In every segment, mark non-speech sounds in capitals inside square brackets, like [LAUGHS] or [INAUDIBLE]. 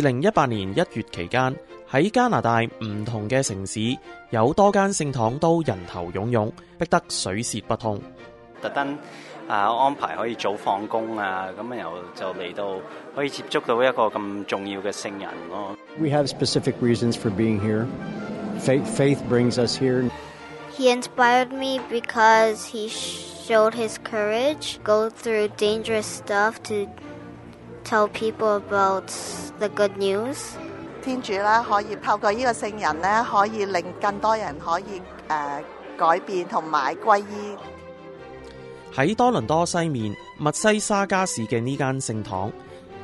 零一八年一月期間，喺加拿大唔同嘅城市有多間聖堂都人頭湧湧，逼得水泄不通。特登啊安排可以早放工啊，咁然後就嚟到可以接觸到一個咁重要嘅聖人咯。We have specific reasons for being here. Faith, faith brings us here. He inspired me because he showed his courage, go through dangerous stuff to tell people about the good news. 天主咧可以透過呢個聖人咧，可以令更多人可以誒、呃改變同埋歸依。喺多倫多西面密西沙加市嘅呢間聖堂，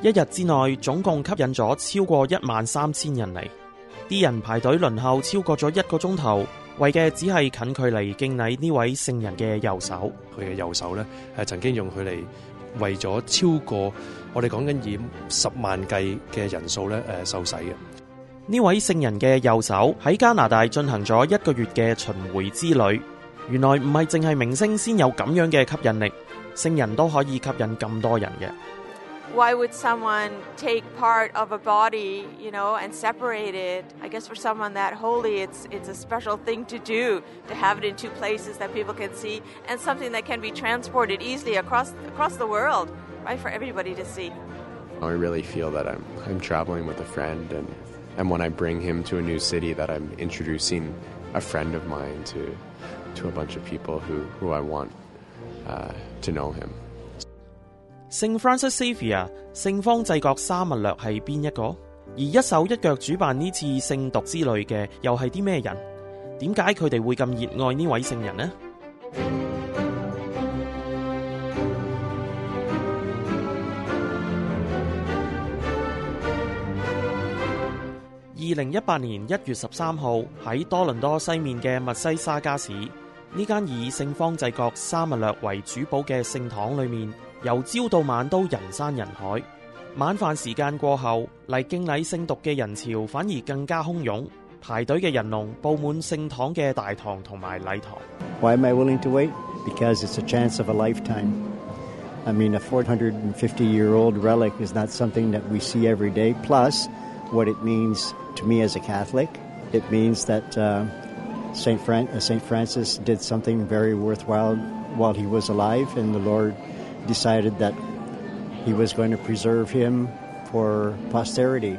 一日之內總共吸引咗超過一萬三千人嚟，啲人排隊輪候超過咗一個鐘頭，為嘅只係近距離敬禮呢位聖人嘅右手。佢嘅右手咧，係曾經用佢嚟为咗超过我哋讲紧以十万计嘅人数咧诶受洗嘅。呢位圣人嘅右手喺加拿大进行咗一个月嘅巡回之旅。原来唔系净系明星先有咁样嘅吸引力，圣人都可以吸引咁多人嘅。Why would someone take part of a body, you know, and separate it? I guess for someone that holy, it's it's a special thing to do to have it in two places that people can see, and something that can be transported easily across across the world, right, for everybody to see. I really feel that I'm I'm traveling with a friend, and and when I bring him to a new city, that I'm introducing a friend of mine to to a bunch of people who who I want uh, to know him. 聖 Francis Xavier 聖方濟各沙勿略係邊一個？而一手一腳主辦呢次聖讀之旅嘅又係啲咩人？點解佢哋會咁熱愛呢位聖人呢？二零一八年一月十三號喺多倫多西面嘅密西沙加市，呢間以聖方濟各沙勿略為主保嘅聖堂裏面，由朝到晚都人山人海。晚饭时间过后，嚟敬礼圣读嘅人潮反而更加汹涌，排队嘅人龙布满圣堂嘅大堂同埋礼堂。 Why am I willing to wait? Because it's a chance of a lifetime. I mean, a 450 year old relic is not something that we see every day. Plus, what it means to me as a Catholic, it means that uh, St. Fran- uh, St. Francis did something very worthwhile while he was alive, and the Lord decided that he was going to preserve him for posterity.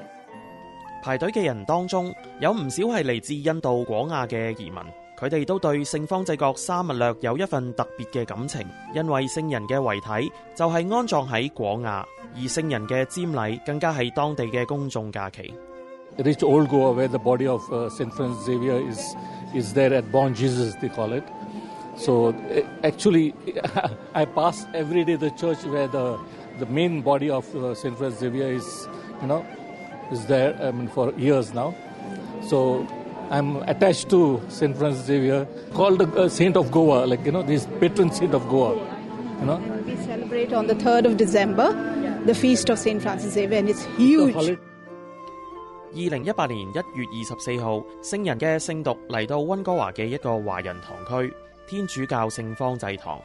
排隊嘅人當中有唔少係嚟自印度廣亞嘅移民，佢哋都對聖方濟各沙勿略有一份特別嘅感情，因為聖人嘅遺體就係安葬喺廣亞，而聖人嘅瞻禮更加係當地嘅公眾假期。Reach old Goa where the body of uh, Saint Francis Xavier is is there at Bom Jesus they call it. So eh, actually, [LAUGHS] I pass every day the church where the the main body of uh, Saint Francis Xavier is, you know, is there. I mean, for years now. So I'm attached to Saint Francis Xavier, called the uh, Saint of Goa, like you know, this patron saint of Goa. You know, We celebrate on the 3rd of December the feast of St. Francis Xavier, and it's huge. The holiday- 二零一八年一月二十四号，圣人嘅圣读嚟到温哥华嘅一个华人堂区 天主教圣方濟堂。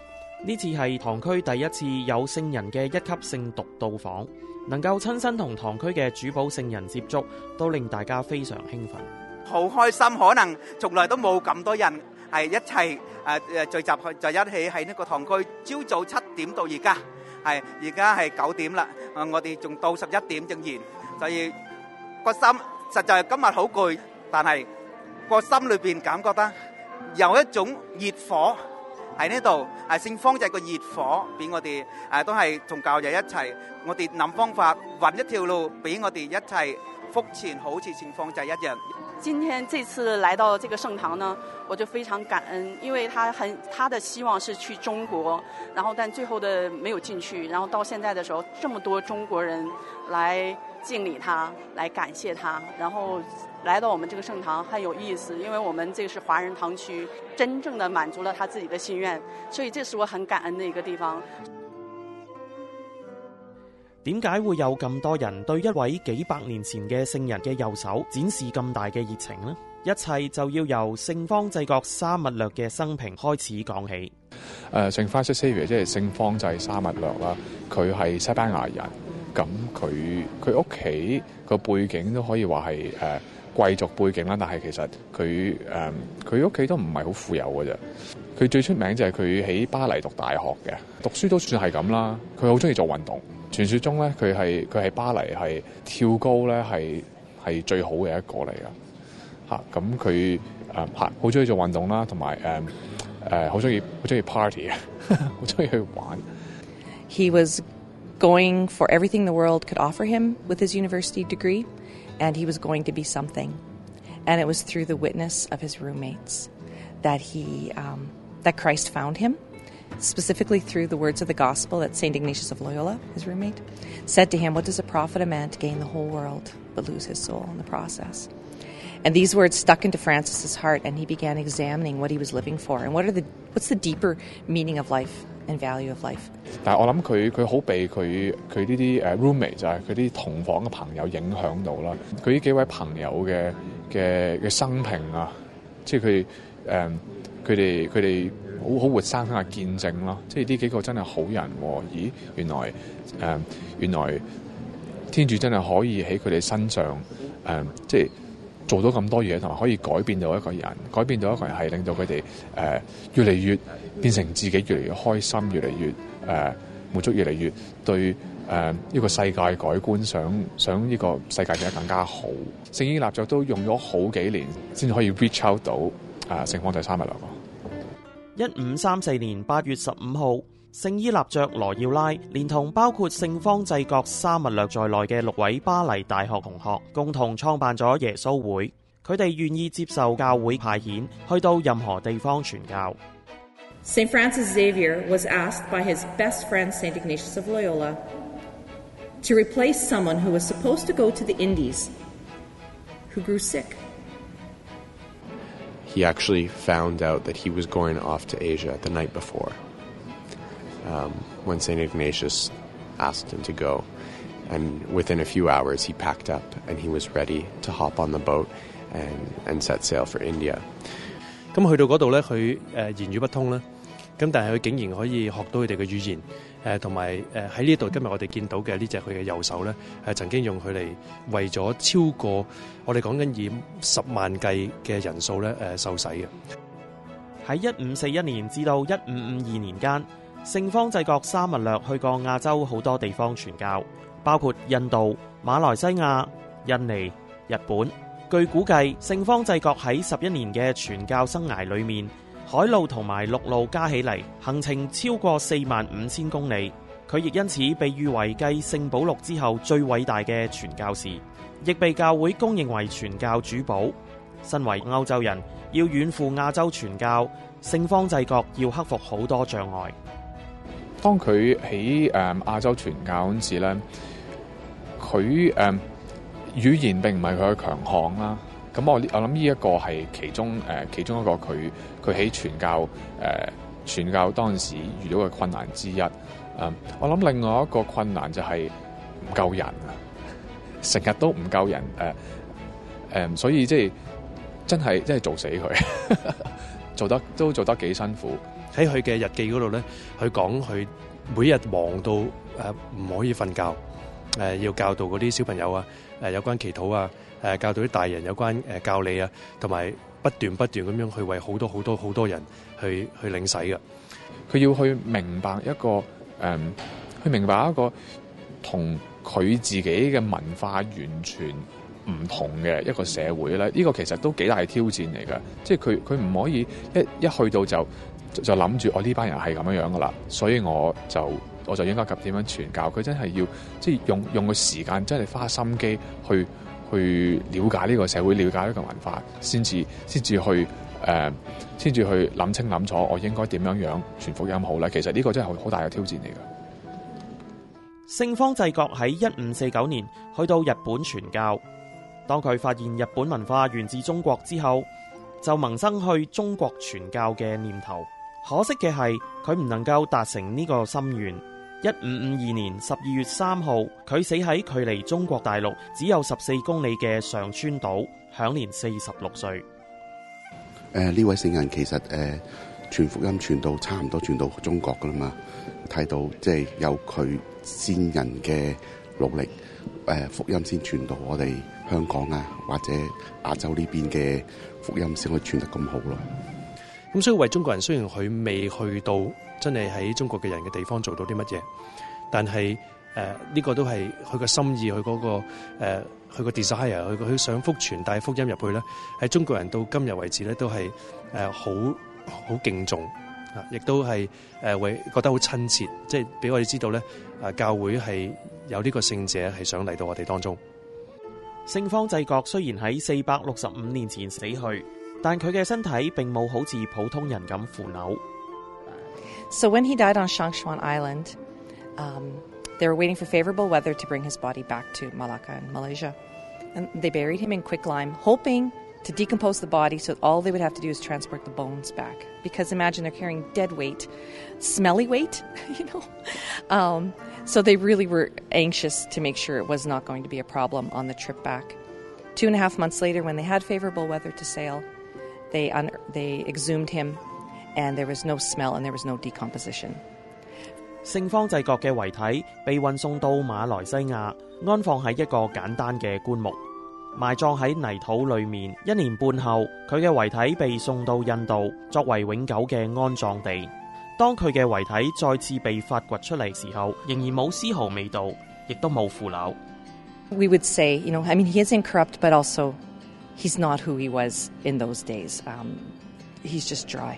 呢次系堂区第一次有圣人嘅一级圣独到访，能够亲身同堂区嘅主保圣人接触，都令大家非常兴奋。好开心，可能从来都冇咁多人系一齊誒誒聚集去就一起喺呢个堂区，朝早七点到而家，系而家系九点啦，我哋仲到十一点正完，所以个心实在今日好攰，但系个心里边感觉得有一種熱火喺呢度，係聖方濟個熱火俾我哋誒都係同教友一齊，我哋諗方法揾一條路俾我哋一齊福前，好似聖方濟一樣。今天这次来到这个圣堂呢，我就非常感恩，因为他很他的希望是去中国，然后但最后的没有进去，然后到现在的时候，这么多中国人来敬礼他，来感谢他，然后来到我们这个圣堂很有意思，因为我們這個是华人堂区，真正的满足了他自己的心愿，所以这是我很感恩的一个地方。點解會有咁多人對一位幾百年前嘅聖人嘅右手展示咁大嘅熱情呢？一切就要由聖方濟各沙勿略嘅生平開始講起。誒聖 Francis Xavier 即係聖方濟沙勿略啦，佢係西班牙人，咁佢佢屋企個背景都可以話係誒貴族背景啦，但係其實佢誒佢屋企都唔係好富有嘅啫。佢最出名就係佢喺巴黎讀大學嘅，讀書都算係咁啦。佢好中意做運動，傳說中咧佢係佢係巴黎係跳高咧係係最好嘅一個嚟噶嚇。咁佢誒嚇好中意做運動啦，同埋誒誒好中意好中意 party 啊，[LAUGHS] 好中意去玩。He was going for everything the world could offer him with his university degree, and he was going to be something. And it was through the witness of his roommates that he um, that Christ found him, specifically through the words of the gospel that Saint Ignatius of Loyola, his roommate, said to him, "What does it profit a man to gain the whole world but lose his soul in the process?" And these words stuck into Francis's heart, and he began examining what he was living for and what are the what's the deeper meaning of life and value of life. 但係我諗佢佢好被佢佢呢啲誒 roommate 就係佢啲同房嘅朋友影響到啦。佢呢幾位朋友嘅嘅嘅生平啊，即係佢誒佢哋佢哋好好活生生嘅見證咯。即係呢幾個真係好人喎、咦，原來誒、原來天主真係可以喺佢哋身上誒、即係。做到咁多嘢，同埋可以改變到一個人，改變到一個人係令到佢哋誒越嚟越變成自己，越嚟越開心，越嚟越誒、呃、滿足，越嚟越對誒呢、個世界改觀，想想呢個世界變得更加好。聖依納爵都用咗好幾年先可以 reach out 到誒、呃、聖方濟沙勿略。一五三四年八月十五號，圣伊纳爵罗耀拉连同包括圣方济各沙勿略在内嘅六位巴黎大学同学，共同创办咗耶稣会。佢哋愿意接受教会派遣，去到任何地方传教。 St. Francis Xavier was asked by his best friend, St. Ignatius of Loyola, to replace someone who was supposed to go to the Indies, who grew sick. He actually found out that he was going off to Asia the night before um, when St. Ignatius asked him to go. And within a few hours, he packed up and he was ready to hop on the boat and, and set sail for India. 咁去到嗰度咧，佢诶、呃言语不通啦，咁但系佢竟然可以学到佢哋嘅语言，诶同埋诶喺呢度今日我哋见到嘅呢只佢嘅右手咧，系曾经用佢嚟为咗超过我哋讲紧以十万计嘅人数咧诶受洗嘅。喺一五四一年至到一五五二年间， 聖方济各沙文略去過亞洲好多地方傳教，包括印度、馬來西亞、印尼、日本。據估計，聖方济各喺十一年嘅傳教生涯裏面，海路同埋陸路加起嚟行程超過四萬五千公里。佢亦因此被譽為繼聖保禄之後最偉大嘅傳教士，亦被教會公認為傳教主保。身為歐洲人，要遠赴亞洲傳教，聖方济各要克服好多障礙。當佢喺誒亞洲傳教嗰陣時咧，佢誒、嗯語言並唔係佢嘅強項啦。咁我我諗呢一個係其中誒、呃、其中一個佢佢喺傳教誒、呃、傳教當時遇到嘅困難之一。誒、嗯，我諗另外一個困難就係唔夠人啊，成日都唔夠人誒誒、呃，所以即係真係真係做死佢，[LAUGHS] 做得都做得幾辛苦。喺佢嘅日記嗰度咧，佢講佢每日忙到誒唔可以瞓覺，誒、要教導嗰啲小朋友啊，誒、有關祈禱啊，誒、教導啲大人有關誒、教理啊，同埋不斷不斷咁樣去為好多好多好多人去去領洗嘅。佢要去明白一個誒、嗯去明白一個同佢自己嘅文化完全唔同嘅一個社會咧，呢、個其實都幾大挑戰嚟㗎。即係佢佢唔可以一一去到就就諗住我呢班人係咁樣樣噶啦，所以我就我就應該及點樣傳教。佢真係要即係用用個時間，真係花心機去去了解呢個社會，了解呢個文化，先至先至去誒，先至去諗清諗楚，我應該點樣樣傳福音好咧？其實呢個真係好大嘅挑戰嚟嘅。聖方濟各喺一五四九年去到日本傳教，當佢發現日本文化源自中國之後，就萌生去中國傳教嘅念頭。可惜嘅係，佢唔能夠達成呢個心願。一五五二年十二月三號，佢死喺距離中國大陸只有十四公里嘅上川島，享年四十六歲。誒呢位聖人其實誒、呃、傳福音傳到差唔多傳到中國噶啦嘛，睇到即係有佢先人嘅 努力，誒、福音先傳到我哋香港啊，或者亞洲呢邊嘅福音先可以傳得咁好咯。 咁所以為中國人，雖然佢未去到真係喺中國嘅人嘅地方做到啲乜嘢，但係誒呢個都係佢個心意，佢嗰、個誒佢个 desire，佢佢想福傳帶福音入去咧，喺中國人到今日為止咧都係誒好好敬重啊，亦都係誒為覺得好親切，即係俾我哋知道咧，诶教會係有呢個聖者係想嚟到我哋當中。聖方济各雖然喺四百六十五年前死去，So when he died on Shangchuan Island, um, they were waiting for favorable weather to bring his body back to Malacca in Malaysia. And they buried him in quicklime, hoping to decompose the body so all they would have to do is transport the bones back. Because imagine they're carrying dead weight, smelly weight, [LAUGHS] you know? Um, so they really were anxious to make sure it was not going to be a problem on the trip back. Two and a half months later, when they had favorable weather to sail, they, un- they exhumed him, and there was no smell and there was no decomposition. 圣方济各嘅遗体被运送到马来西亚，安放喺一个简单嘅棺木，埋葬喺泥土里面。一年半后，佢嘅遗体被送到印度，作为永久嘅安葬地。当佢嘅遗体再次被发掘出嚟时候，仍然冇丝毫味道，亦都冇腐朽。 We would say, you know, I mean, he is incorrupt, but also he's not who he was in those days. Um, he's just dry.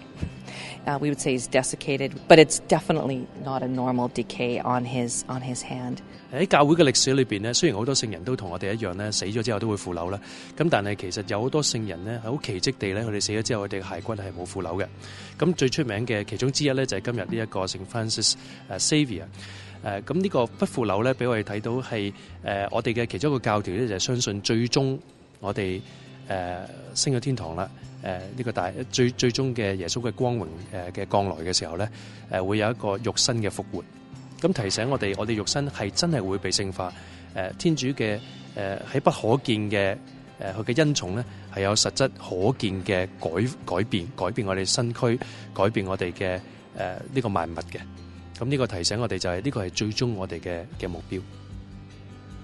Uh, we would say he's desiccated, but it's definitely not a normal decay on his on his hand. 喺教会嘅历史里边咧，虽然好多圣人都同我哋一样咧，死咗之后都会腐朽啦。咁但系其实有好多圣人咧，系好奇迹地咧，佢哋死咗之后，佢哋嘅骸骨系冇腐朽嘅。咁最出名嘅其中之一咧，就系今日呢一个圣 Francis 诶 Xavier。诶咁呢个不腐朽咧，俾我哋睇到系诶我哋嘅其中一个教条咧，就系相信最终我哋 誒升咗天堂啦。誒呢個大最最終嘅耶穌嘅光榮誒嘅降來嘅時候咧，誒會有一個肉身嘅復活。咁提醒我哋，我哋肉身係真係會被聖化。誒天主嘅诶喺不可見嘅誒佢嘅恩寵咧，係有實質可見嘅改改變，改變我哋身軀，改變我哋嘅誒呢個萬物嘅。咁呢個提醒我哋就係呢個係最終我哋嘅嘅目標。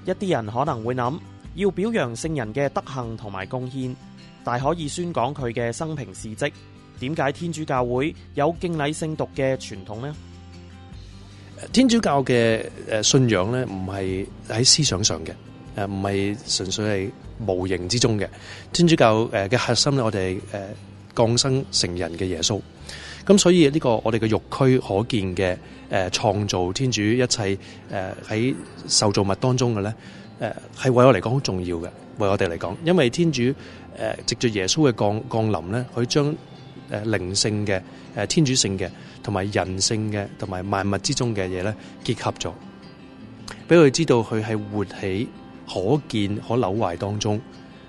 一啲人可能會諗，要表揚聖人嘅德行同埋貢獻，但可以宣講佢嘅生平事蹟。點解天主教會有敬禮聖髑嘅傳統呢？天主教嘅诶信仰咧，唔係喺思想上嘅，诶唔係純粹係無形之中嘅。天主教诶嘅核心咧，我哋诶降生成人嘅耶穌。咁所以呢個我哋嘅肉軀可見嘅誒創造天主一切诶喺受造物當中嘅咧，誒係為我嚟講好重要嘅，為我哋嚟講，因為天主誒藉住耶穌嘅降降臨咧，佢將誒靈性嘅誒天主性嘅同埋人性嘅同埋萬物之中嘅嘢咧結合咗，俾佢知道佢係活喺可見可朽壞當中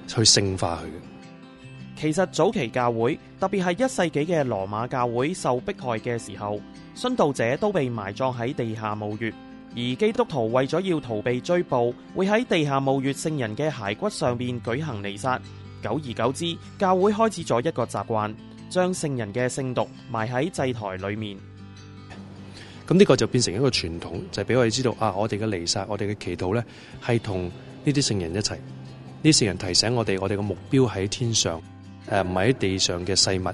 去聖化佢嘅。其實早期教會，特別係一世紀嘅羅馬教會受迫害嘅時候，殉道者都被埋葬喺地下墓穴，而基督徒為咗要逃避追捕，會喺地下墓穴聖人嘅骸骨上面舉行弥撒。久而久之，教會開始咗一個習慣，將聖人嘅聖毒埋喺祭台裏面。咁呢個就變成一個傳統，就係俾我哋知道啊，我哋嘅彌撒，我哋嘅祈禱咧，係同呢啲聖人一齊。呢啲聖人提醒我哋，我哋嘅目標喺天上。诶唔系喺地上嘅细物，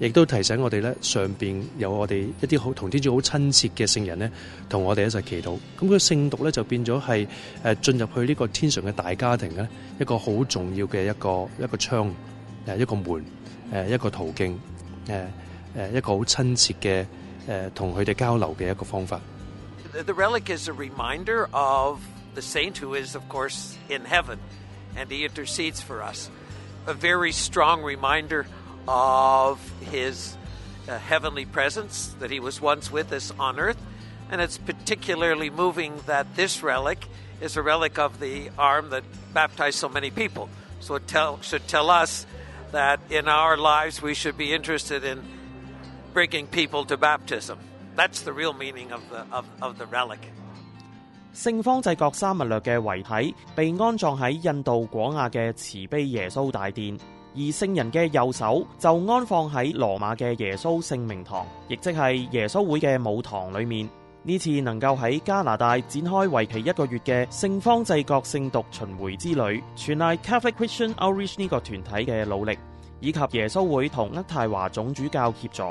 亦都提醒我哋咧，上边有我哋一啲好同天主好親切嘅聖人咧，同我哋一齐祈禱。咁佢聖髑咧就變咗係誒進入去呢個天上嘅大家庭咧，一個好重要嘅一個一個窗誒一個門誒一個途徑誒誒一個好親切嘅誒同佢哋交流嘅一個方法。The relic is a reminder of the saint who is, of course, in heaven, and he intercedes for us. a very strong reminder of his uh, heavenly presence that he was once with us on earth. And it's particularly moving that this relic is a relic of the arm that baptized so many people. So it tell, should tell us that in our lives we should be interested in bringing people to baptism. That's the real meaning of the, of, of the relic. 圣方济各沙勿略嘅遗体被安葬喺印度果亚嘅慈悲耶稣大殿， 而聖人嘅右手就安放喺羅馬嘅耶穌聖名堂，亦即係耶穌會嘅母堂裏面。呢次能夠喺加拿大展開為期一個月嘅聖方濟各聖讀巡迴之旅，全賴 Catholic Christian Outreach 呢個團體嘅努力，以及耶穌會同渥太華總主教協助。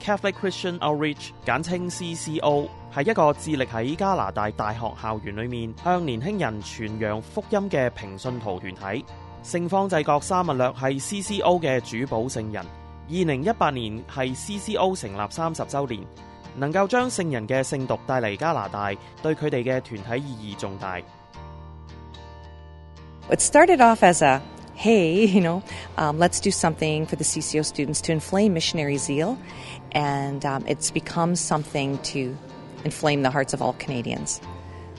Catholic Christian Outreach 簡稱 CCO 係一個致力喺加拿大大學校園裏面向年輕人傳揚福音嘅平信徒團體。圣方济各沙勿略系 CCO 嘅主保圣人。二零一八年系 CCO 成立三十周年。能够将圣人嘅圣读带嚟加拿大，对佢哋嘅团体意义重大。 It started off as a hey, [LAUGHS] you know, um, let's do something for the CCO students to inflame missionary zeal, and um, it's become something to inflame the hearts of all Canadians.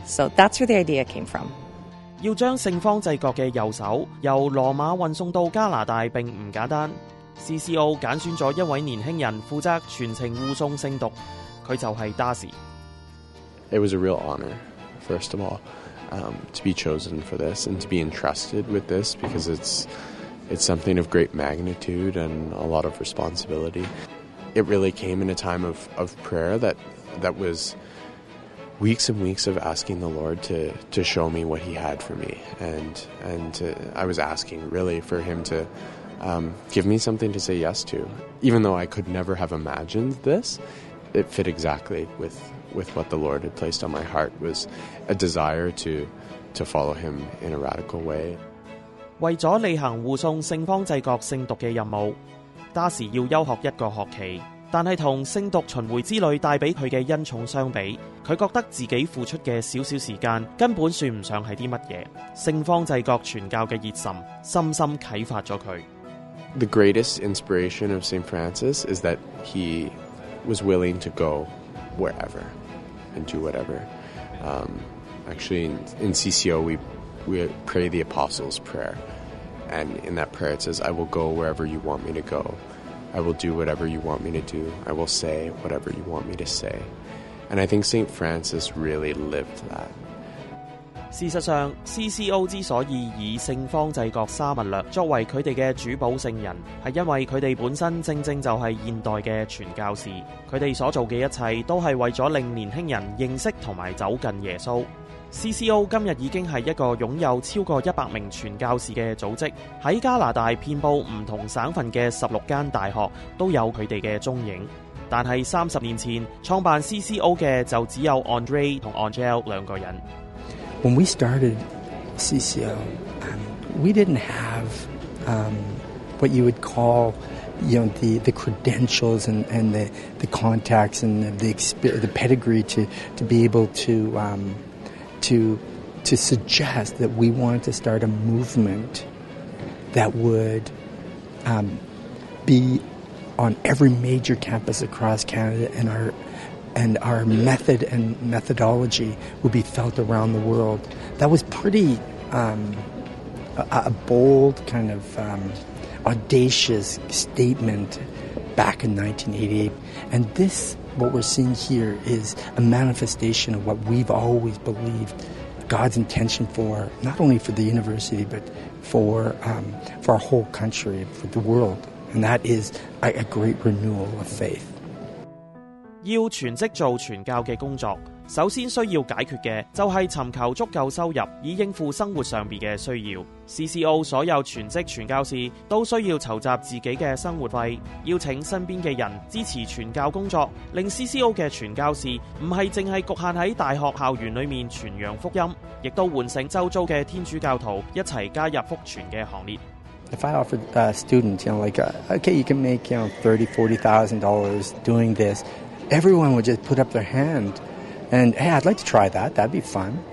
So that's where the idea came from. 要将圣方济各嘅右手由罗马运送到加拿大并唔简单。CCO 拣选咗一位年轻人负责全程护送圣读，佢就系 Darcy。 It was a real honor, first of all, um, to be chosen for this and to be entrusted with this because it's it's something of great magnitude and a lot of responsibility. It really came in a time of, of prayer that that was weeks and weeks of asking the Lord to to show me what He had for me, and and to, I was asking really for Him to um, give me something to say yes to, even though I could never have imagined this. It fit exactly with with what the Lord had placed on my heart was a desire to to follow Him in a radical way. 为咗履行护送圣方济各圣读嘅任务，Darcy 要休学一个学期。 但系同圣读巡回之旅带俾佢嘅恩宠相比，佢觉得自己付出嘅少少时间根本算唔上系啲乜嘢。圣方济各传教嘅热忱深深启发咗佢。 The greatest inspiration of St. Francis is that he was willing to go wherever and do whatever. Um, actually, in, in CCO, we, we pray the Apostles' Prayer. And in that prayer, it says, I will go wherever you want me to go. I will do whatever you want me to do. I will say whatever you want me to say. And I think St. Francis really lived that. 事实上，CCO 之所以以圣方济各沙勿略作为佢哋嘅主保圣人，系因为佢哋本身正正就系现代嘅传教士。佢哋所做嘅一切都系为咗令年轻人认识同埋走近耶稣。 CCO 今日已经系一个拥有超过一百名傳教士嘅组织，喺加拿大遍布唔同省份嘅十六间大学都有佢哋嘅踪影。但系三十年前创办 CCO 嘅就只有 Andre 同 Angel 兩個人。When we started CCO, we didn't have um, what you would call, you know, the, the credentials and, and the, the contacts and the, the, the pedigree to, to be able to, um, to, to suggest that we wanted to start a movement that would um, be on every major campus across Canada and our and our method and methodology would be felt around the world. That was pretty um, a, a, bold kind of um, audacious statement back in 1988. And this, what we're seeing here, is a manifestation of what we've always believed God's intention for not only for the university but for um, for our whole country, for the world, and that is a, a great renewal of faith. 要全职做传教嘅工作， 首先需要解决嘅就系寻求足够收入，以应付生活上边嘅需要。CCO 所有全职传教士都需要筹集自己嘅生活费，邀请身边嘅人支持传教工作，令 CCO 嘅传教士唔系净系局限喺大学校园里面传扬福音，亦都唤醒周遭嘅天主教徒一齐加入福传嘅行列。If I offered uh, students, you know, like, okay, you can make, you know, thirty, forty thousand dollars doing this. everyone would just put up their hand and hey i'd like to try that. That'd be fun.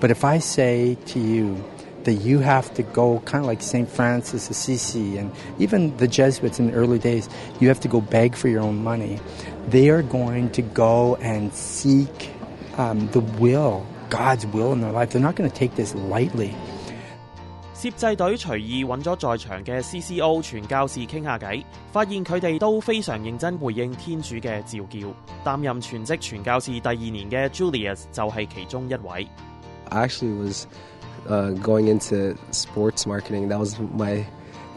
But if i say to you that you have to go kind of like st francis of assisi and even the jesuits in the early days you have to go beg for your own money they are going to go and seek um, the will god's will in their life. They're not going to take this lightly 摄制队随意揾咗在场嘅 CCO 传教士倾下偈，发现佢哋都非常认真回应天主嘅召叫。担任全职传教士第二年嘅 Julius 就系其中一位。 I actually was uh, going into sports marketing. That was my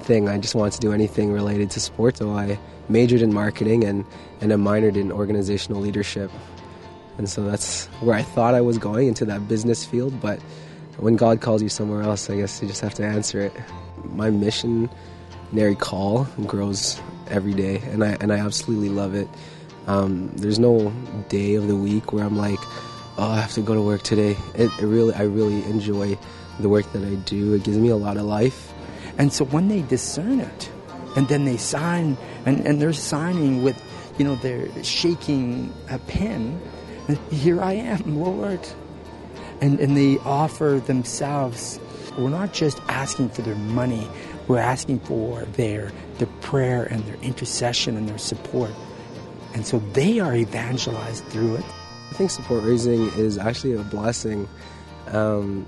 thing. I just wanted to do anything related to sports, so I majored in marketing and, and I minored in organizational leadership. and so that's where I thought I was going into that business field. But when God calls you somewhere else, I guess you just have to answer it. My missionary call grows every day, and I and I absolutely love it. Um, there's no day of the week where I'm like, oh, I have to go to work today. It, it really, I really enjoy the work that I do. It gives me a lot of life. And so when they discern it, and then they sign, and, and they're signing with, you know, they're shaking a pen, here I am, [LAUGHS] Lord. And, and they offer themselves. We're not just asking for their money, we're asking for their, their prayer and their intercession and their support. And so they are evangelized through it. I think support raising is actually a blessing. Um,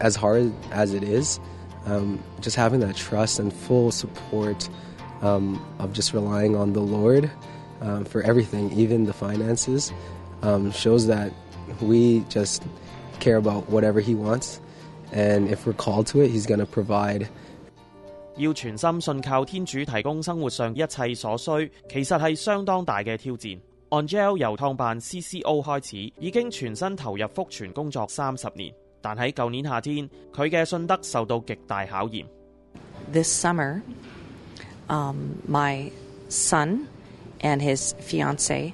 as hard as it is, um, just having that trust and full support um, of just relying on the Lord um, for everything, even the finances, um, shows that we just care about whatever He wants. And if we're called to it, He's going to provide. 要全心信靠天主提供生活上一切所需，其实系相当大嘅挑战。Angel 由创办 CCO 开始，已经全身投入福传工作三十年。但喺旧年夏天，佢嘅信德受到极大考验。 This summer, um, my son and his fiance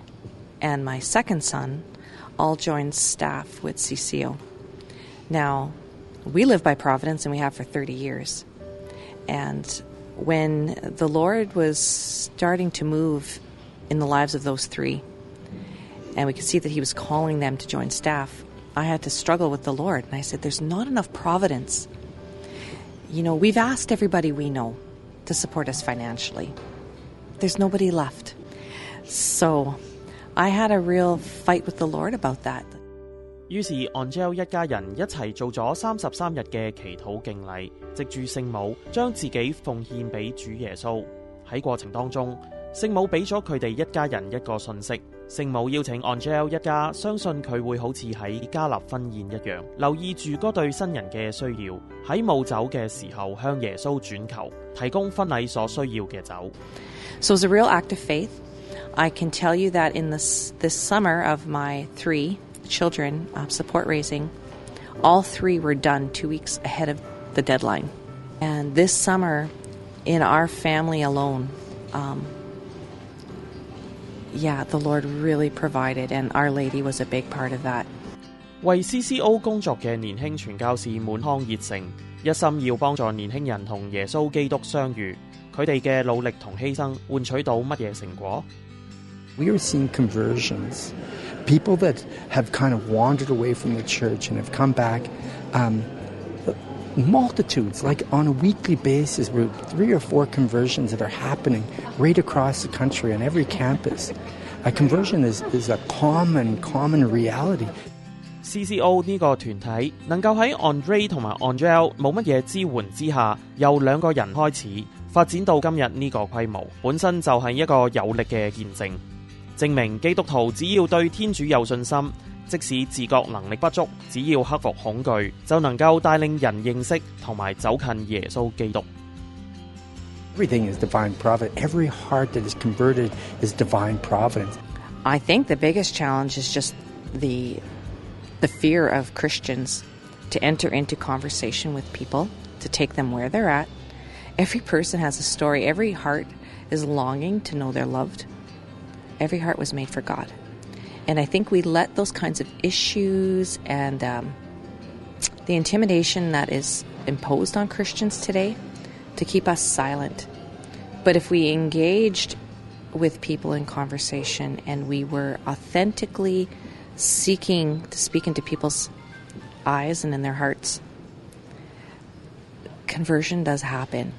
and my second son all joined staff with CCO. Now, we live by Providence and we have for 30 years. And when the Lord was starting to move in the lives of those three, and we could see that He was calling them to join staff, I had to struggle with the Lord. And I said, There's not enough providence. You know, we've asked everybody we know to support us financially, there's nobody left. So I had a real fight with the Lord about that. 於是 Angel 一家人一齊做咗三十三日嘅祈禱敬禮，藉住聖母將自己奉獻俾主耶穌。喺過程當中，聖母俾咗佢哋一家人一個訊息。聖母邀請 Angel 一家相信佢會好似喺加納婚宴一樣，留意住嗰對新人嘅需要，喺冇酒嘅時候向耶穌轉求，提供婚禮所需要嘅酒。So it's a real act of faith. I can tell you that in this this summer of my three children uh, support raising, all three were done two weeks ahead of the deadline. And this summer, in our family alone, um, yeah, the Lord really provided, and Our Lady was a big part of that. 为 CCO 工作嘅年轻传教士满腔热诚，一心要帮助年轻人同耶稣基督相遇。佢哋嘅努力同牺牲换取到乜嘢成果？ We are seeing conversions, people that have kind of wandered away from the church and have come back. Um, multitudes, like on a weekly basis, with three or four conversions that are happening right across the country on every campus. A conversion is, is a common, common reality. CCO 呢个团体能够喺 Andre 同埋 Angel 冇乜嘢支援之下，由两个人开始发展到今日呢个规模，本身就系一个有力嘅见证， 证明基督徒只要对天主有信心，即使自觉能力不足，只要克服恐惧，就能够带领人认识同埋走近耶稣基督。 Everything is divine providence. Every heart that is converted is divine providence. I think the biggest challenge is just the the fear of Christians to enter into conversation with people, to take them where they're at. Every person has a story. Every heart is longing to know they're loved. Every heart was made for God. And I think we let those kinds of issues and um, the intimidation that is imposed on Christians today to keep us silent. But if we engaged with people in conversation and we were authentically seeking to speak into people's eyes and in their hearts, conversion does happen.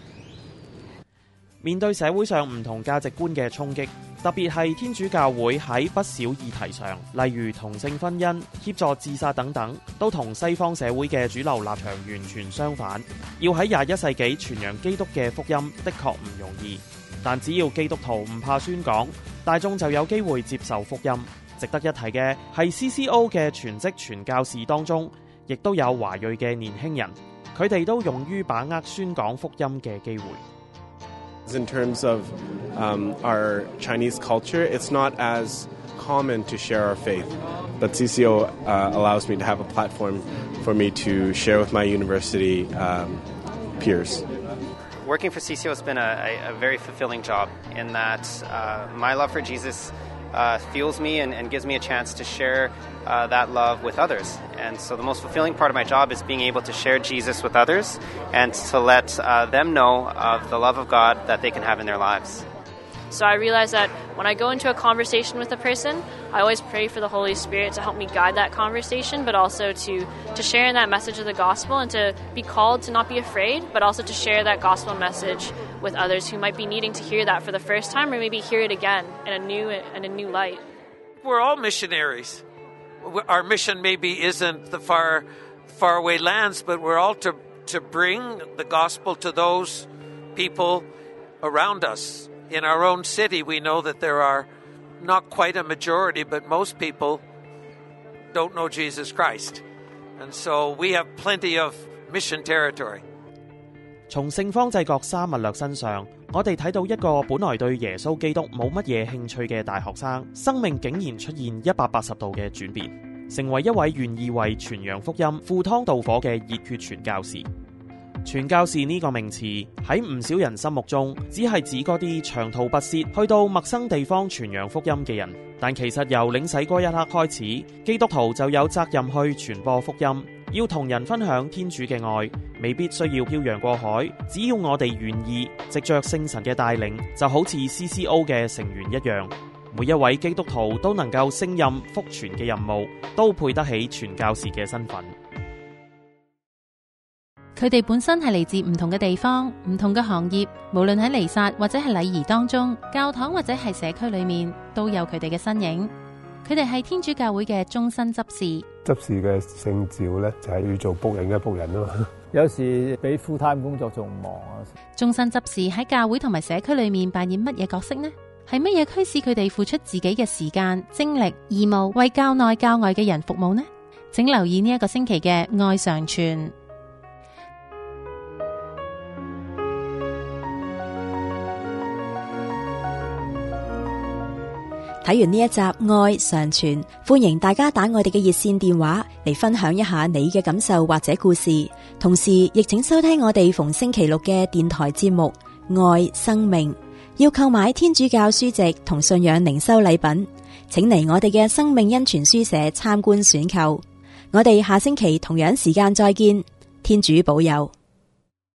面对社会上唔同价值观嘅冲击， 特別係天主教會喺不少議題上，例如同性婚姻、協助自殺等等，都同西方社會嘅主流立場完全相反。要喺廿一世紀傳揚基督嘅福音，的確唔容易。但只要基督徒唔怕宣講，大眾就有機會接受福音。值得一提嘅係 CCO 嘅全職傳教士當中，亦都有華裔嘅年輕人，佢哋都勇於把握宣講福音嘅機會。In terms of um, our Chinese culture, it's not as common to share our faith. But CCO uh, allows me to have a platform for me to share with my university um, peers. Working for CCO has been a, a, very fulfilling job in that uh, my love for Jesus uh, fuels me and, and, gives me a chance to share uh, that love with others. And so the most fulfilling part of my job is being able to share Jesus with others and to let uh, them know of the love of God that they can have in their lives. So I realize that when I go into a conversation with a person, I always pray for the Holy Spirit to help me guide that conversation, but also to, to share in that message of the gospel and to be called to not be afraid, but also to share that gospel message with others who might be needing to hear that for the first time or maybe hear it again in a new in a new light. We're all missionaries. Our mission maybe isn't the far faraway lands, but we're all to to bring the gospel to those people around us in our own city, we know that there are not quite a majority, but most people don't know Jesus Christ. And so we have plenty of mission territory.從聖方濟各沙密略身上，我哋睇到一個本來對耶穌基督冇乜嘢興趣嘅大學生，生命竟然出現一百八十度嘅轉變，成為一位願意為傳揚福音、赴湯蹈火嘅熱血傳教士。傳教士呢個名詞喺唔少人心目中，只係指嗰啲長途跋涉去到陌生地方傳揚福音嘅人。但其實由領洗嗰一刻開始，基督徒就有責任去傳播福音， 要同人分享天主嘅愛，未必需要漂洋過海，只要我哋願意，藉着聖神嘅帶領，就好似 CCO 嘅成員一樣，每一位基督徒都能夠勝任福傳嘅任務，都配得起傳教士嘅身份。佢哋本身係嚟自唔同嘅地方、唔同嘅行業，無論喺彌撒或者係禮儀當中，教堂或者係社區裏面，都有佢哋嘅身影。佢哋係天主教會嘅終身執事。 執事嘅聖召咧，就係要做僕人嘅僕人啊嘛。有時比 full time 工作仲忙啊。終身執事喺教會同埋社區裏面扮演乜嘢角色呢？係乜嘢驅使佢哋付出自己嘅時間、精力、義務，為教內教外嘅人服務呢？請留意呢一個星期嘅愛常傳。 睇完呢一集《愛常傳》，歡迎大家打我哋嘅熱線電話嚟分享一下你嘅感受或者故事。同時，亦請收聽我哋逢星期六嘅電台節目《愛生命》。要購買天主教書籍同信仰靈修禮品，請嚟我哋嘅生命恩泉書社參觀選購。我哋下星期同樣時間再見，天主保佑。